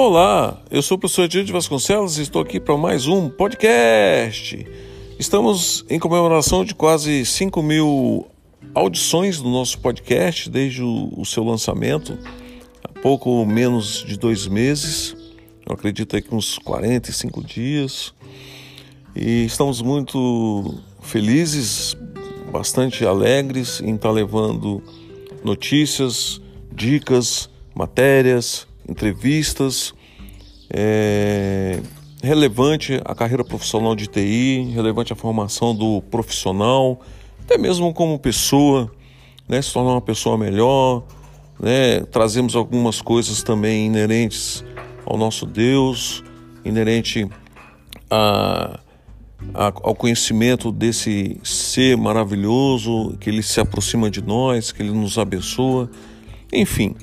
Olá, eu sou o professor de Vasconcelos e estou aqui para mais um podcast. Estamos em comemoração de quase 5 mil audições do nosso podcast desde o, o seu lançamento, há pouco menos de dois meses, eu acredito aí que uns 45 dias. E estamos muito felizes, bastante alegres em estar levando notícias, dicas, matérias, entrevistas, é, relevante a carreira profissional de TI, relevante a formação do profissional, até mesmo como pessoa, né, se tornar uma pessoa melhor, né, trazemos algumas coisas também inerentes ao nosso Deus, inerente a, a, ao conhecimento desse ser maravilhoso, que ele se aproxima de nós, que ele nos abençoa, enfim.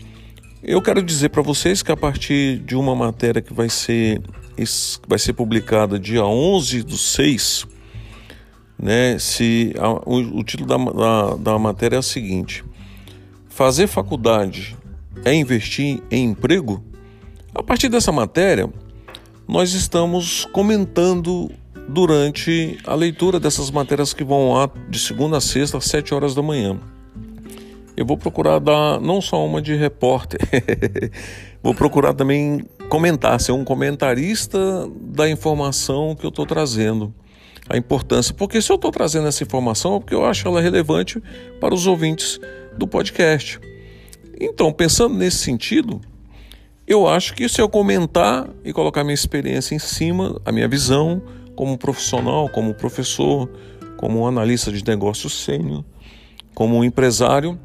Eu quero dizer para vocês que a partir de uma matéria que vai ser, vai ser publicada dia 11 do 6, né, se, a, o, o, título da, da, da matéria é o seguinte: Fazer faculdade é investir em emprego? A partir dessa matéria, nós estamos comentando durante a leitura dessas matérias que vão lá de segunda a sexta às 7 horas da manhã eu vou procurar dar não só uma de repórter, vou procurar também comentar, ser um comentarista da informação que eu estou trazendo. A importância, porque se eu estou trazendo essa informação é porque eu acho ela relevante para os ouvintes do podcast. Então, pensando nesse sentido, eu acho que se eu comentar e colocar minha experiência em cima, a minha visão como profissional, como professor, como analista de negócios sênior, como empresário,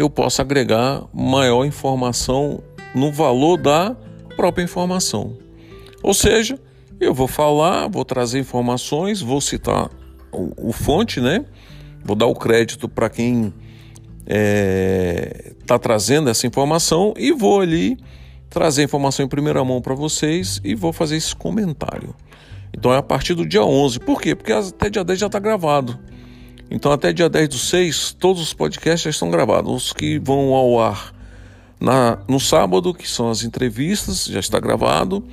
eu posso agregar maior informação no valor da própria informação. Ou seja, eu vou falar, vou trazer informações, vou citar o, o fonte, né? Vou dar o crédito para quem está é, tá trazendo essa informação e vou ali trazer a informação em primeira mão para vocês e vou fazer esse comentário. Então é a partir do dia 11. Por quê? Porque até dia 10 já está gravado. Então, até dia 10 do 6, todos os podcasts já estão gravados. Os que vão ao ar na, no sábado, que são as entrevistas, já está gravado.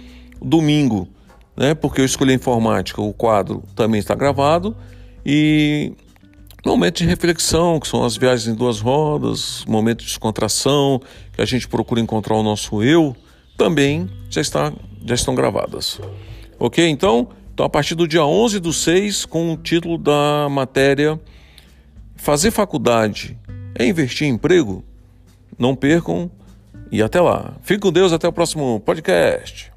Domingo, né, porque eu escolhi a informática, o quadro também está gravado. E momento de reflexão, que são as viagens em duas rodas, momento de descontração, que a gente procura encontrar o nosso eu, também já, está, já estão gravadas. Ok? Então, então, a partir do dia 11 do 6, com o título da matéria Fazer faculdade é investir em emprego? Não percam e até lá. Fique com Deus, até o próximo podcast.